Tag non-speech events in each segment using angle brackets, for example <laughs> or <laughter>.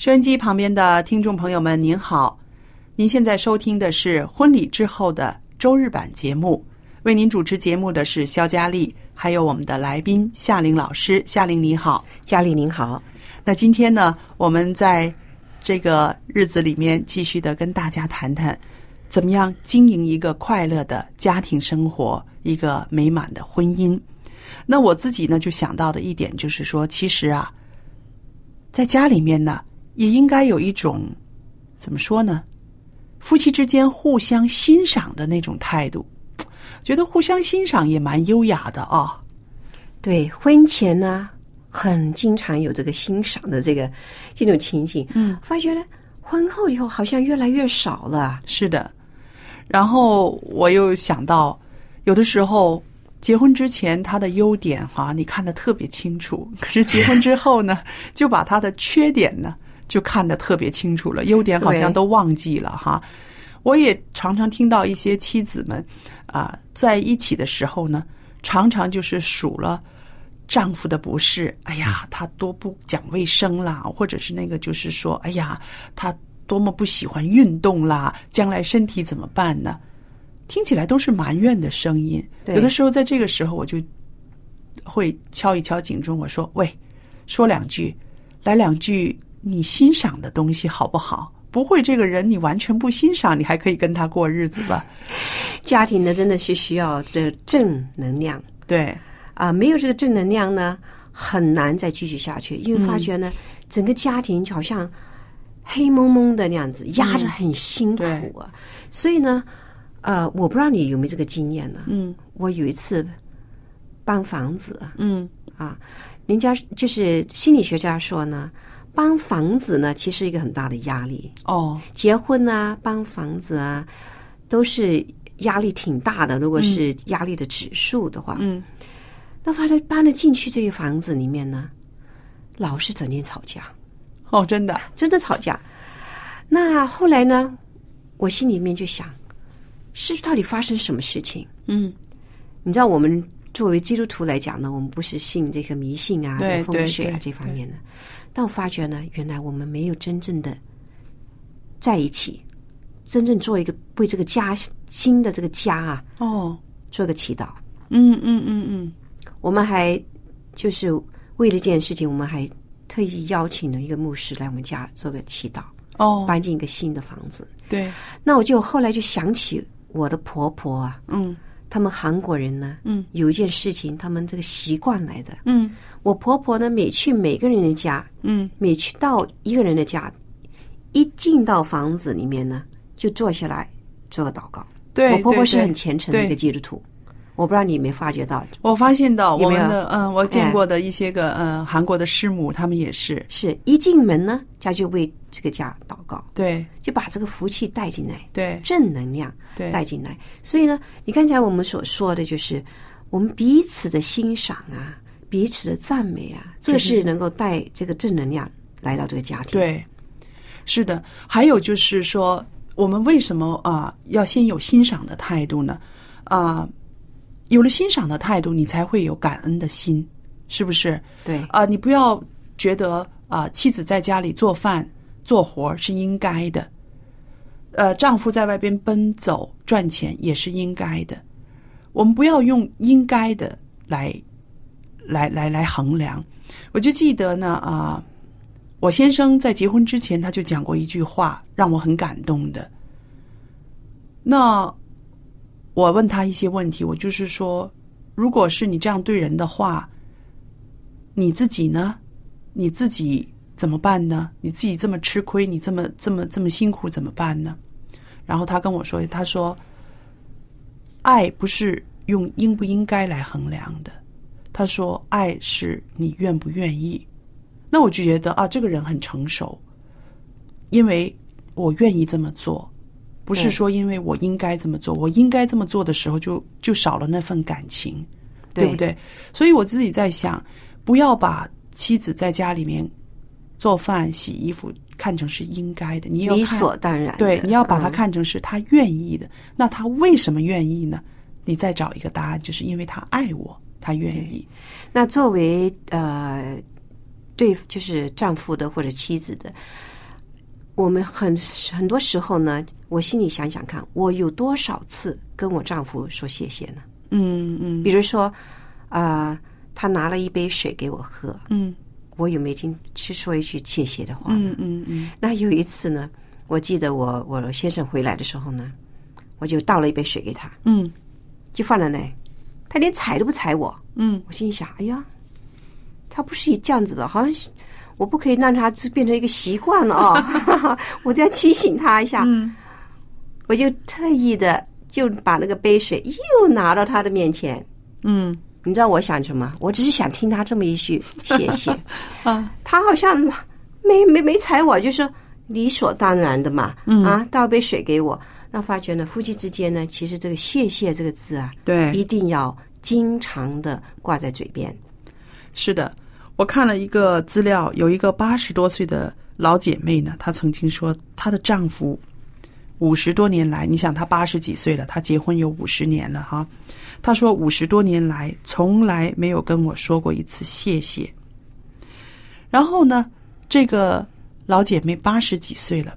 收音机旁边的听众朋友们，您好，您现在收听的是婚礼之后的周日版节目，为您主持节目的是肖佳丽，还有我们的来宾夏玲老师。夏玲你好，佳丽您好，那今天呢，我们在这个日子里面继续的跟大家谈谈，怎么样经营一个快乐的家庭生活，一个美满的婚姻。那我自己呢，就想到的一点就是说，其实啊，在家里面呢，也应该有一种怎么说呢，夫妻之间互相欣赏的那种态度。觉得互相欣赏也蛮优雅的啊、对，婚前呢，很经常有这个欣赏的这个这种情景，嗯，发觉呢，婚后以后好像越来越少了。是的，然后我又想到，有的时候结婚之前他的优点哈、你看的特别清楚，可是结婚之后呢，就把他的缺点呢就看得特别清楚了，优点好像都忘记了哈。我也常常听到一些妻子们啊、在一起的时候呢，常常就是数了。丈夫的不是，哎呀，他多不讲卫生啦，或者是那个就是说，哎呀，他多么不喜欢运动啦，将来身体怎么办呢？听起来都是埋怨的声音。有的时候在这个时候，我就会敲一敲警钟，我说：“喂，说两句，来两句你欣赏的东西好不好？不会这个人你完全不欣赏，你还可以跟他过日子吧？<laughs> 家庭呢，真的是需要这正能量对，啊，没有这个正能量呢，很难再继续下去，因为发觉呢，整个家庭就好像黑蒙蒙的那样子，压着很辛苦啊。所以呢，呃，我不知道你有没有这个经验呢？嗯我有一次搬房子，嗯啊，人家就是心理学家说呢，搬房子呢，其实一个很大的压力。哦，结婚啊，搬房子啊，都是压力挺大的。如果是压力的指数的话，嗯那发现搬了进去这个房子里面呢，老是整天吵架，哦，真的，真的吵架。那后来呢，我心里面就想，是到底发生什么事情？嗯你知道，我们作为基督徒来讲呢，我们不是信这个迷信啊、对这个风水啊这方面的。但我发觉呢，原来我们没有真正的在一起，真正做一个为这个家新的这个家啊哦，做个祈祷。嗯嗯嗯嗯，我们还就是为了这件事情，我们还特意邀请了一个牧师来我们家做个祈祷，哦，搬进一个新的房子。对，那我就后来就想起我的婆婆啊，嗯他们韩国人呢，嗯，有一件事情，他们这个习惯来的。嗯我婆婆呢，每去每个人的家，嗯，每去到一个人的家，一进到房子里面呢，就坐下来做个祷告。对，我婆婆是很虔诚的一个基督徒，我不知道你有没有发觉到，我发现到我们的嗯，我见哎过的一些个嗯韩国的师母，他们也是。是一进门呢，家就为这个家祷告，对。就把这个福气带进来，对。正能量对。带进来。所以呢，你刚才我们所说的就是我们彼此的欣赏啊，彼此的赞美啊，这个是能够带这个正能量来到这个家庭。对，是的。还有就是说，我们为什么啊要先有欣赏的态度呢？啊，有了欣赏的态度，你才会有感恩的心，是不是？对啊，你不要觉得啊，妻子在家里做饭做活是应该的，呃，丈夫在外边奔走赚钱也是应该的。我们不要用应该的来来来来衡量。我就记得呢啊，我先生在结婚之前他就讲过一句话，让我很感动的。那我问他一些问题，我就是说，如果是你这样对人的话，你自己呢？你自己怎么办呢？你自己这么吃亏，你这么这么这么辛苦怎么办呢？然后他跟我说，他说，爱不是用应不应该来衡量的。他说，爱是你愿不愿意。那我就觉得啊，这个人很成熟，因为我愿意这么做。不是说因为我应该这么做，我应该这么做的时候就就少了那份感情，对不对？所以我自己在想，不要把妻子在家里面做饭、洗衣服看成是应该的，你要理所当然。对，你要把它看成是他愿意的。那他为什么愿意呢？你再找一个答案，就是因为他爱我，他愿意。那作为呃，对，就是丈夫的或者妻子的。我们很很多时候呢，我心里想想看，我有多少次跟我丈夫说谢谢呢？嗯嗯。比如说，啊，他拿了一杯水给我喝，嗯，我有没有听去说一句谢谢的话？嗯嗯嗯。那有一次呢，我记得我我先生回来的时候呢，我就倒了一杯水给他，嗯，就放在那，他连踩都不踩我，嗯，我心里想，哎呀，他不是这样子的，好像。我不可以让他变成一个习惯了啊！<laughs> <laughs> 我都要提醒他一下。嗯，我就特意的就把那个杯水又拿到他的面前。嗯，你知道我想什么？我只是想听他这么一句谢谢。<laughs> 啊，他好像没没没踩我，就说理所当然的嘛。嗯啊，倒杯水给我。那发觉呢，夫妻之间呢，其实这个谢谢这个字啊，对，一定要经常的挂在嘴边。是的。我看了一个资料，有一个八十多岁的老姐妹呢，她曾经说，她的丈夫五十多年来，你想她八十几岁了，她结婚有五十年了哈。她说五十多年来从来没有跟我说过一次谢谢。然后呢，这个老姐妹八十几岁了，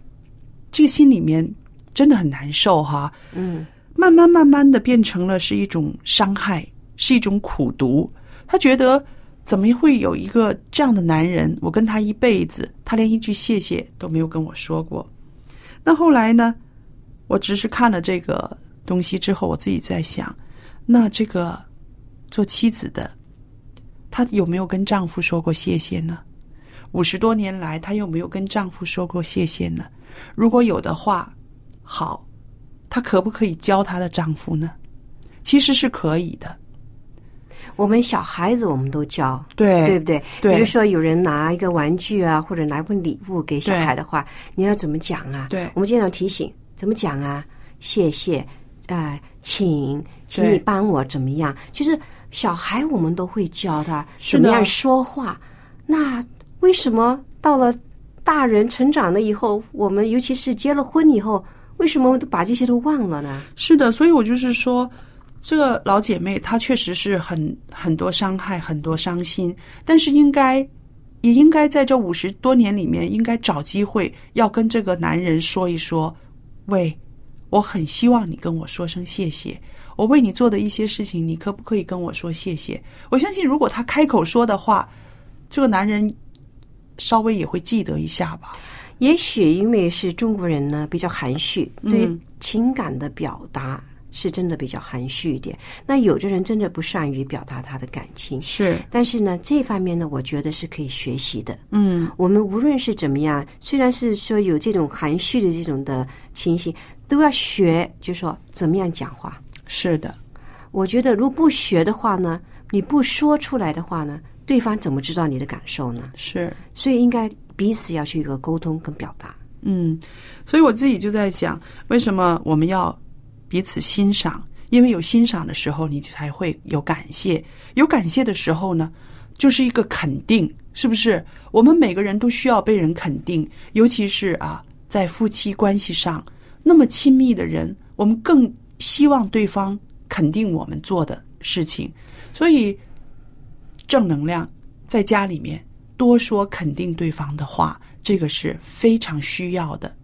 这个心里面真的很难受哈。嗯，慢慢慢慢的变成了是一种伤害，是一种苦读。他觉得。怎么会有一个这样的男人？我跟他一辈子，他连一句谢谢都没有跟我说过。那后来呢？我只是看了这个东西之后，我自己在想，那这个做妻子的，她有没有跟丈夫说过谢谢呢？五十多年来，她有没有跟丈夫说过谢谢呢？如果有的话，好，她可不可以教她的丈夫呢？其实是可以的。我们小孩子我们都教，对对不对？对。比如说有人拿一个玩具啊，或者拿一份礼物给小孩的话，你要怎么讲啊？对。我们经常提醒怎么讲啊？谢谢，啊，请，请你帮我怎么样？就是小孩我们都会教他怎么样说话。那为什么到了大人成长了以后，我们尤其是结了婚以后，为什么都把这些都忘了呢？是的，所以我就是说。这个老姐妹她确实是很很多伤害，很多伤心，但是应该也应该在这五十多年里面，应该找机会要跟这个男人说一说，喂，我很希望你跟我说声谢谢，我为你做的一些事情，你可不可以跟我说谢谢？我相信，如果他开口说的话，这个男人稍微也会记得一下吧。也许因为是中国人呢，比较含蓄，对情感的表达。是真的比较含蓄一点。那有的人真的不善于表达他的感情，是。但是呢，这方面呢，我觉得是可以学习的。嗯，我们无论是怎么样，虽然是说有这种含蓄的这种的情形，都要学，就说怎么样讲话。是的，我觉得如果不学的话呢，你不说出来的话呢，对方怎么知道你的感受呢？是。所以应该彼此要去一个沟通跟表达。嗯，所以我自己就在想，为什么我们要？彼此欣赏，因为有欣赏的时候，你才会有感谢。有感谢的时候呢，就是一个肯定，是不是？我们每个人都需要被人肯定，尤其是啊，在夫妻关系上那么亲密的人，我们更希望对方肯定我们做的事情。所以，正能量在家里面多说肯定对方的话，这个是非常需要的。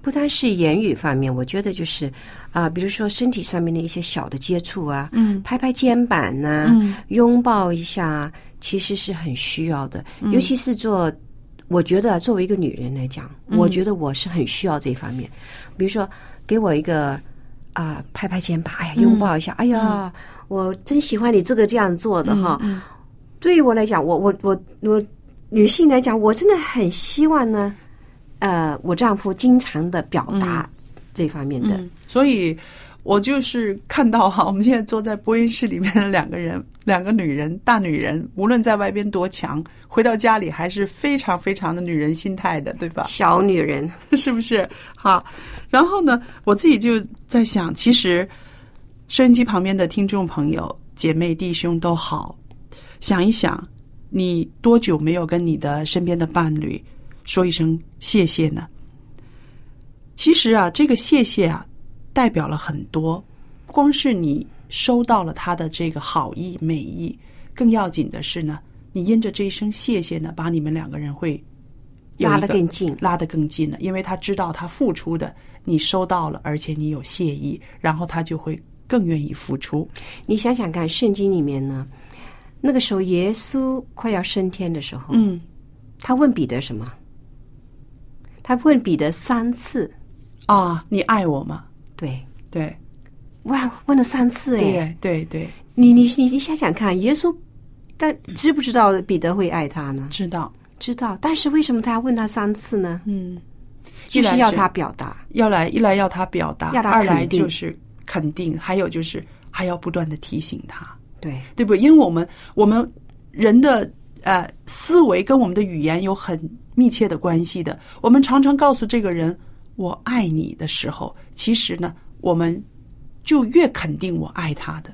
不单是言语方面，我觉得就是啊、比如说身体上面的一些小的接触啊，嗯拍拍肩膀呐、嗯拥抱一下，其实是很需要的。嗯尤其是做，我觉得作为一个女人来讲，嗯我觉得我是很需要这方面。比如说，给我一个啊、拍拍肩膀，哎呀，拥抱一下，哎呀，我真喜欢你这个这样做的哈。嗯对于我来讲，我我我我女性来讲，我真的很希望呢，呃，我丈夫经常的表达这方面的。嗯，所以我就是看到哈，我们现在坐在播音室里面的两个人，两个女人，大女人，无论在外边多强，回到家里还是非常非常的女人心态的，对吧？小女人，<laughs> 是不是？好，然后呢，我自己就在想，其实收音机旁边的听众朋友、姐妹、弟兄都好，想一想，你多久没有跟你的身边的伴侣说一声谢谢呢？其实啊，这个谢谢啊，代表了很多，不光是你收到了他的这个好意美意，更要紧的是呢，你因着这一声谢谢呢，把你们两个人会拉得更近拉得更近了，因为他知道他付出的你收到了，而且你有谢意，然后他就会更愿意付出。你想想看，圣经里面呢，那个时候耶稣快要升天的时候，嗯，他问彼得什么？他问彼得三次，啊，你爱我吗？对，对，哇，问了三次哎！对对对，你你你你想想看，耶稣但知不知道彼得会爱他呢？知道，知道，但是为什么他要问他三次呢？嗯，就是要他表达。要来一来要他表达，要他二来就是肯定，还有就是还要不断的提醒他，对，对不对？因为我们我们人的呃思维跟我们的语言有很密切的关系的。我们常常告诉这个人“我爱你”的时候，其实呢，我们就越肯定我爱他的。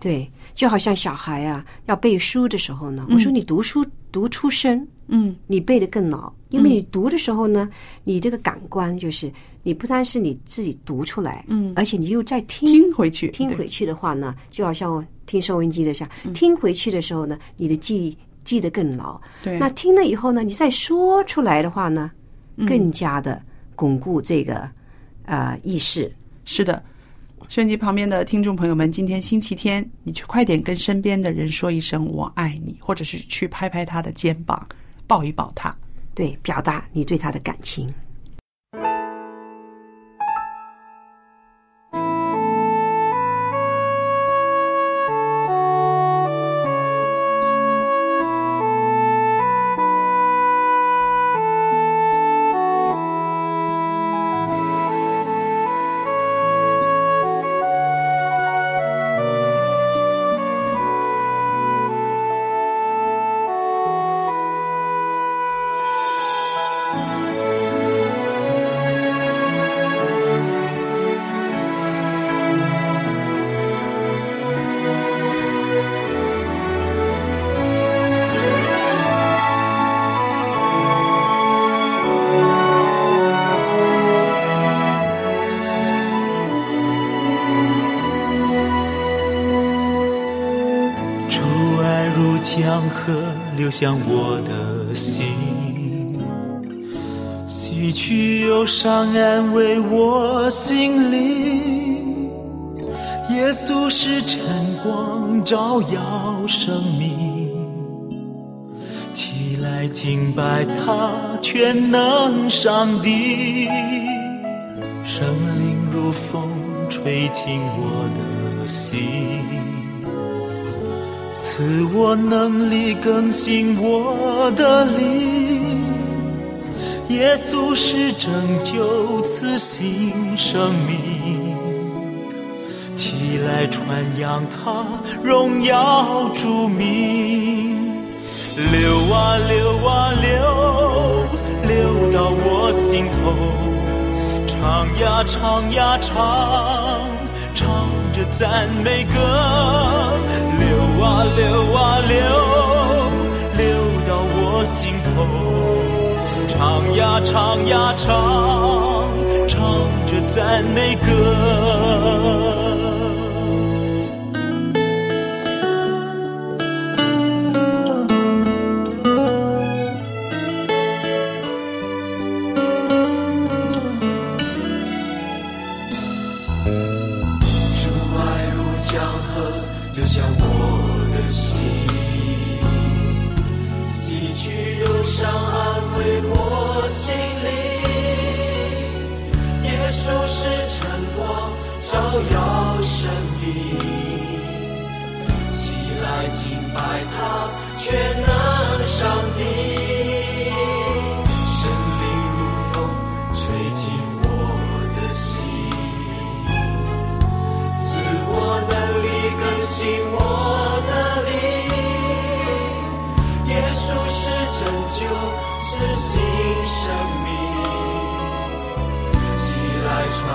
对，就好像小孩啊要背书的时候呢，我说你读书读出声，嗯。你背得更牢，因为你读的时候呢，你这个感官就是你不单是你自己读出来，嗯。而且你又在听听回去，听回去的话呢，就好像我听收音机的像、听回去的时候呢，你的记忆记得更牢。对，那听了以后呢，你再说出来的话呢，更加的巩固这个呃意识。是的，收音机旁边的听众朋友们，今天星期天，你去快点跟身边的人说一声“我爱你”，或者是去拍拍他的肩膀，抱一抱他。对，表达你对他的感情。向我的心，洗去忧伤，安慰我心灵。耶稣是晨光，照耀生命。起来敬拜他，全能上帝。圣灵如风，吹进我的心。赐我能力更新我的灵，耶稣是拯救，赐新生命。起来传扬他荣耀主名，流啊流啊流，流到我心头，唱呀唱呀唱，唱着赞美歌。啊流啊流，流到我心头。唱呀唱呀唱，唱着赞美歌。我的心，洗去忧伤，安慰我心灵。耶稣是晨光，照耀生命。起来敬拜他，全能上帝。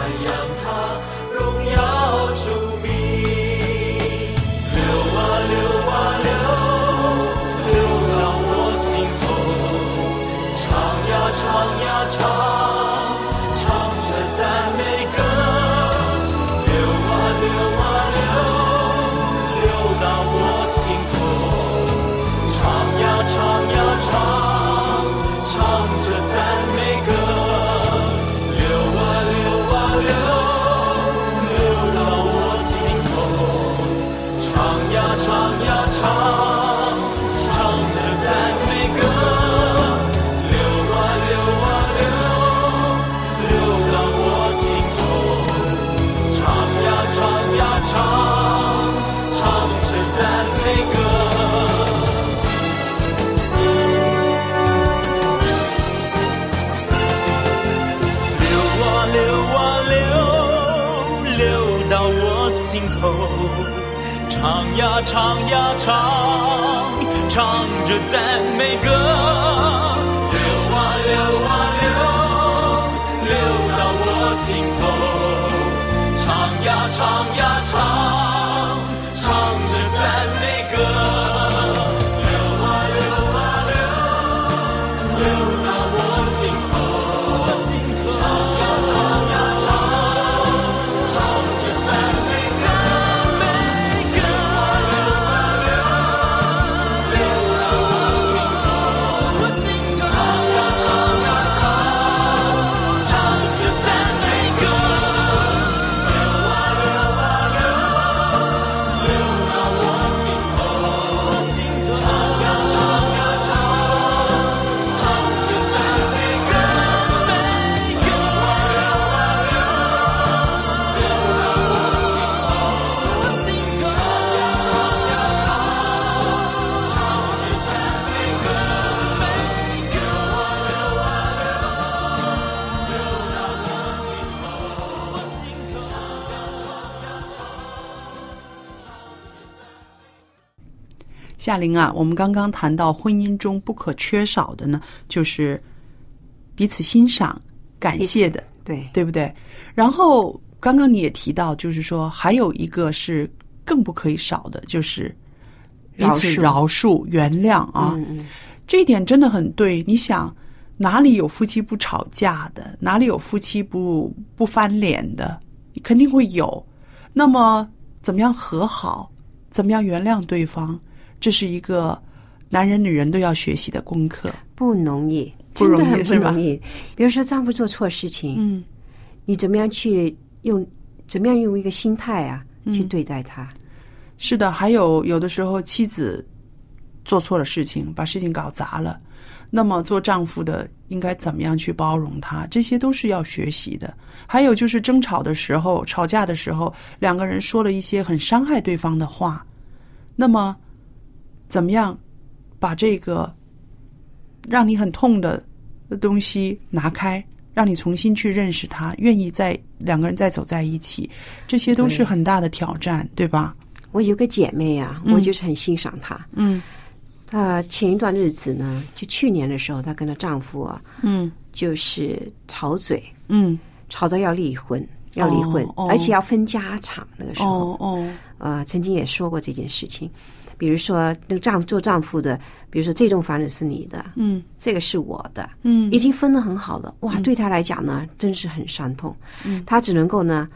来赞美歌。流啊流啊流，流到我心头。唱呀唱呀夏玲啊，我们刚刚谈到婚姻中不可缺少的呢，就是彼此欣赏、感谢的，对对不对？然后刚刚你也提到，就是说还有一个是更不可以少的，就是彼此饶恕、原谅啊。嗯嗯，这一点真的很对。你想，哪里有夫妻不吵架的？哪里有夫妻不不翻脸的？肯定会有。那么，怎么样和好？怎么样原谅对方？这是一个男人、女人都要学习的功课。不容易，不容易真的很不容易。比如说丈夫做错事情，嗯，你怎么样去用，怎么样用一个心态啊、嗯去对待他？是的。还有有的时候，妻子做错了事情，把事情搞砸了，那么做丈夫的应该怎么样去包容他？这些都是要学习的。还有就是争吵的时候、吵架的时候，两个人说了一些很伤害对方的话，那么怎么样把这个让你很痛的东西拿开，让你重新去认识他，愿意再两个人再走在一起，这些都是很大的挑战，对吧？我有个姐妹啊，嗯我就是很欣赏她。嗯她前一段日子呢，就去年的时候，她跟她丈夫啊，嗯就是吵嘴，嗯，吵到要离婚，要离婚，哦而且要分家产。那个时候，哦哦，呃，曾经也说过这件事情。比如说那个丈做丈夫的，比如说这栋房子是你的，嗯这个是我的，嗯已经分得很好了。哇，对他来讲呢，真是很伤痛。嗯他只能够呢，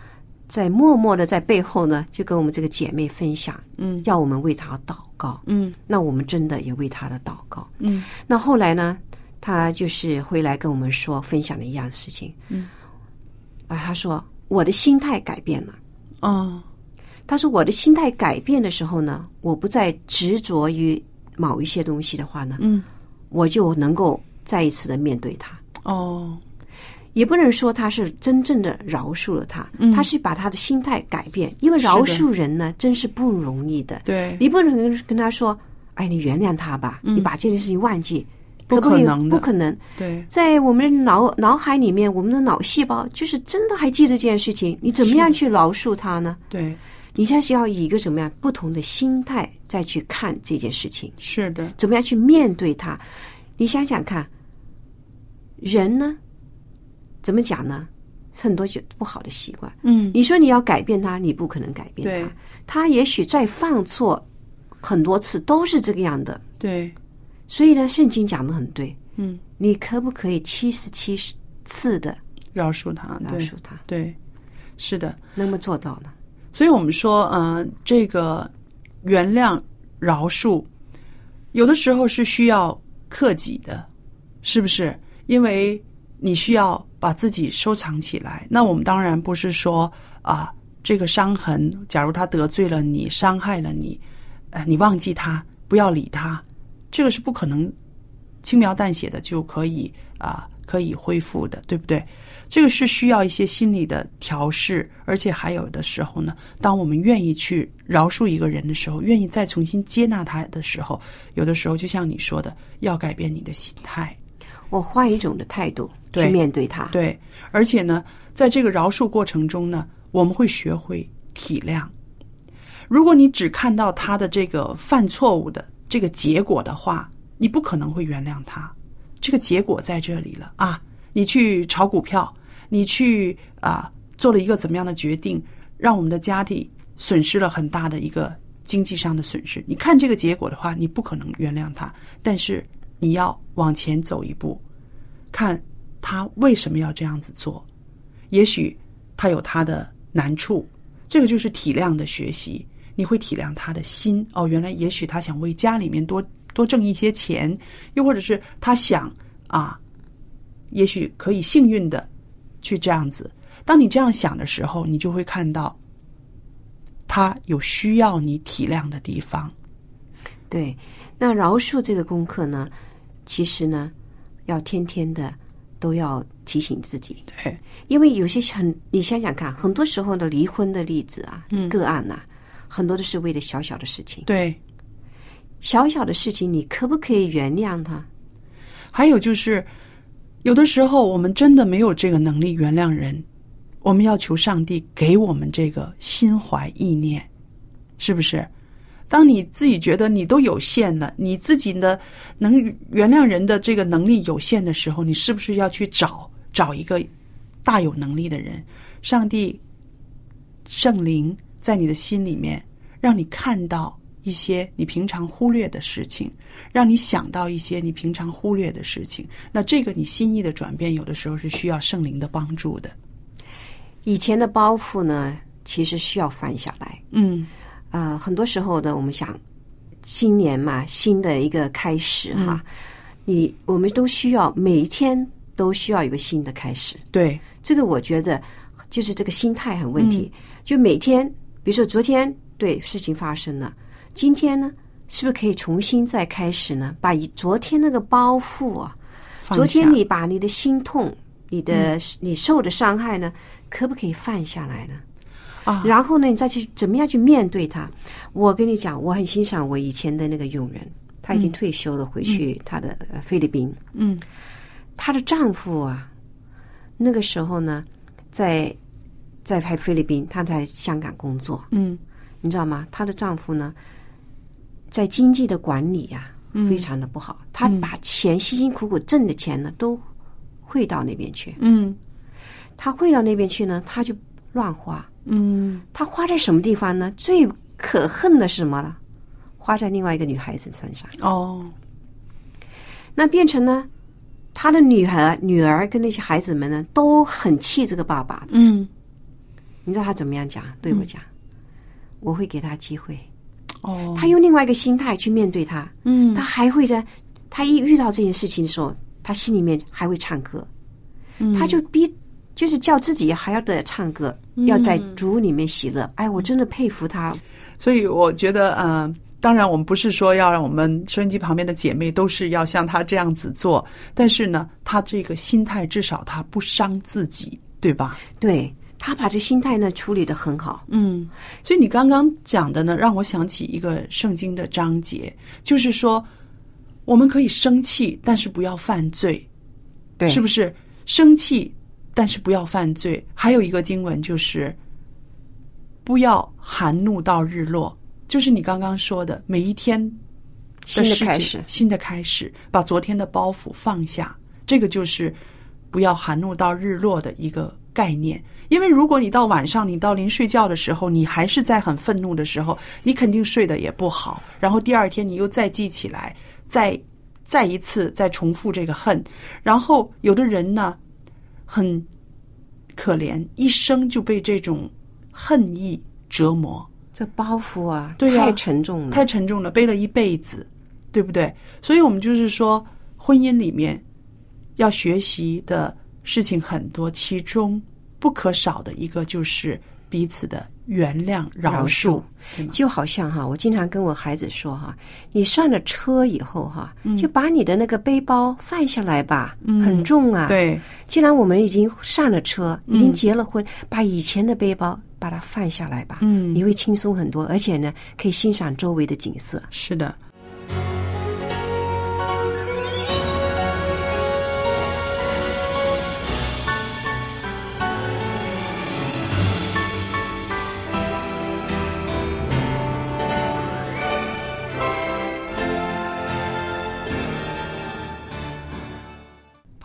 在默默的在背后呢，就跟我们这个姐妹分享，嗯要我们为他祷告。嗯那我们真的也为他的祷告。嗯那后来呢，他就是回来跟我们说分享的一样事情。嗯，啊，他说我的心态改变了。哦他说我的心态改变的时候呢，我不再执着于某一些东西的话呢，嗯我就能够再一次的面对他。哦也不能说他是真正的饶恕了他，嗯他是把他的心态改变。因为饶恕人呢，真是不容易的。对你不能跟他说：“哎，你原谅他吧，你把这件事情忘记。”嗯不可能的不可能。对在我们脑脑海里面，我们的脑细胞就是真的还记得这件事情。你怎么样去饶恕他呢？对你现在是要以一个什么样不同的心态再去看这件事情，是的怎么样去面对它？你想想看，人呢，怎么讲呢？很多就不好的习惯。嗯你说你要改变他，你不可能改变他。他也许再犯错很多次都是这个样的。对所以呢，圣经讲的很对。嗯你可不可以七十七次的饶恕他对饶恕他？对是的。能不能做到呢？所以我们说，呃，这个原谅、饶恕，有的时候是需要克己的，是不是？因为你需要把自己收藏起来。那我们当然不是说啊、这个伤痕，假如他得罪了你，伤害了你，呃，你忘记他，不要理他，这个是不可能轻描淡写的就可以啊、可以恢复的，对不对？这个是需要一些心理的调试，而且还有的时候呢，当我们愿意去饶恕一个人的时候，愿意再重新接纳他的时候，有的时候就像你说的，要改变你的心态，我换一种的态度去面对他。对，而且呢，在这个饶恕过程中呢，我们会学会体谅。如果你只看到他的这个犯错误的这个结果的话，你不可能会原谅他。这个结果在这里了啊！你去炒股票，你去啊做了一个怎么样的决定，让我们的家庭损失了很大的一个经济上的损失。你看这个结果的话，你不可能原谅他，但是你要往前走一步，看他为什么要这样子做。也许他有他的难处，这个就是体谅的学习。你会体谅他的心哦，原来也许他想为家里面多多挣一些钱，又或者是他想啊，也许可以幸运的去这样子。当你这样想的时候，你就会看到他有需要你体谅的地方。对，那饶恕这个功课呢，其实呢，要天天的都要提醒自己，对，因为有些很，你想想看，很多时候的离婚的例子啊，个案呐、很多都是为了小小的事情，对，小小的事情，你可不可以原谅他？还有就是，有的时候我们真的没有这个能力原谅人，我们要求上帝给我们这个心怀意念，是不是？当你自己觉得你都有限了，你自己的能原谅人的这个能力有限的时候，你是不是要去找找一个大有能力的人？上帝、圣灵在你的心里面，让你看到一些你平常忽略的事情，让你想到一些你平常忽略的事情。那这个你心意的转变，有的时候是需要圣灵的帮助的。以前的包袱呢，其实需要翻下来。嗯，呃，很多时候呢，我们想新年嘛，新的一个开始哈，你我们都需要每一天都需要一个新的开始。对，这个我觉得就是这个心态很问题。就每天，比如说昨天对事情发生了，今天呢，是不是可以重新再开始呢？把昨天那个包袱啊，昨天你把你的心痛、你的、你受的伤害呢，可不可以放下来呢？啊，然后呢，你再去怎么样去面对它？我跟你讲，我很欣赏我以前的那个佣人，她已经退休了，回去她的呃菲律宾。嗯，她的丈夫啊，那个时候呢，在在拍菲律宾，她在香港工作，嗯你知道吗？她的丈夫呢，在经济的管理呀、非常的不好，他把钱辛辛苦苦挣的钱呢，都汇到那边去。嗯他汇到那边去呢，他就乱花。嗯他花在什么地方呢？最可恨的是什么呢？花在另外一个女孩子身上。哦，那变成呢，他的女孩、女儿跟那些孩子们呢，都很气这个爸爸。嗯，你知道他怎么样讲？对我讲，我会给他机会。哦，他用另外一个心态去面对他，嗯他还会在他一遇到这件事情的时候，他心里面还会唱歌，嗯他就逼就是叫自己还要得唱歌，嗯要在主里面喜乐。哎，我真的佩服他。所以我觉得，嗯、当然我们不是说要让我们收音机旁边的姐妹都是要像她这样子做，但是呢，她这个心态至少她不伤自己，对吧？对他把这心态呢处理的很好。嗯，所以你刚刚讲的呢，让我想起一个圣经的章节，就是说我们可以生气，但是不要犯罪，对，是不是？生气，但是不要犯罪。还有一个经文就是不要含怒到日落，就是你刚刚说的，每一天新的开始新的开始，把昨天的包袱放下，这个就是不要含怒到日落的一个概念。因为如果你到晚上，你到临睡觉的时候，你还是在很愤怒的时候，你肯定睡得也不好。然后第二天你又再记起来，再再一次再重复这个恨。然后有的人呢，很可怜，一生就被这种恨意折磨。这包袱啊，对呀太沉重了。太沉重了，背了一辈子，对不对？所以我们就是说，婚姻里面要学习的事情很多，其中不可少的一个就是彼此的原谅、饶恕。就好像哈，我经常跟我孩子说哈，你上了车以后哈，就把你的那个背包放下来吧，很重啊。，对，既然我们已经上了车，已经结了婚，把以前的背包把它放下来吧，嗯你会轻松很多，而且呢，可以欣赏周围的景色。是的。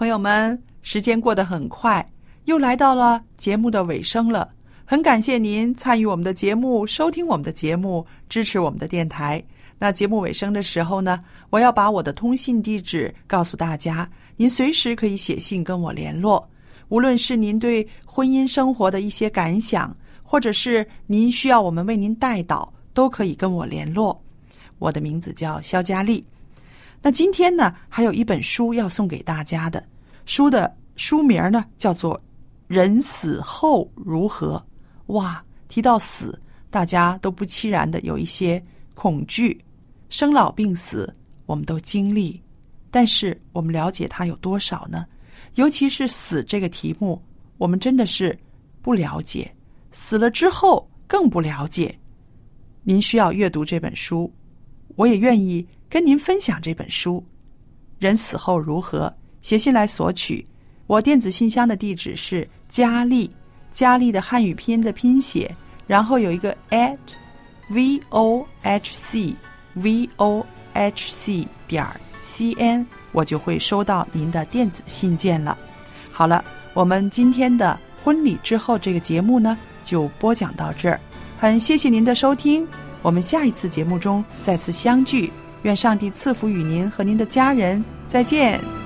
朋友们，时间过得很快，又来到了节目的尾声了。很感谢您参与我们的节目，收听我们的节目，支持我们的电台。那节目尾声的时候呢，我要把我的通信地址告诉大家，您随时可以写信跟我联络。无论是您对婚姻生活的一些感想，或者是您需要我们为您代祷，都可以跟我联络。我的名字叫肖佳丽。那今天呢，还有一本书要送给大家的，书的书名呢叫做《人死后如何》。哇，提到死，大家都不期然的有一些恐惧。生老病死，我们都经历，但是我们了解它有多少呢？尤其是死这个题目，我们真的是不了解。死了之后更不了解。您需要阅读这本书，我也愿意跟您分享这本书。人死后如何？写信来索取。我电子信箱的地址是佳丽，佳丽的汉语拼音的拼写，然后有一个 at v o h c v o h c 点 c n，我就会收到您的电子信件了。好了，我们今天的婚礼之后这个节目呢，就播讲到这儿。很谢谢您的收听，我们下一次节目中再次相聚。愿上帝赐福与您和您的家人，再见。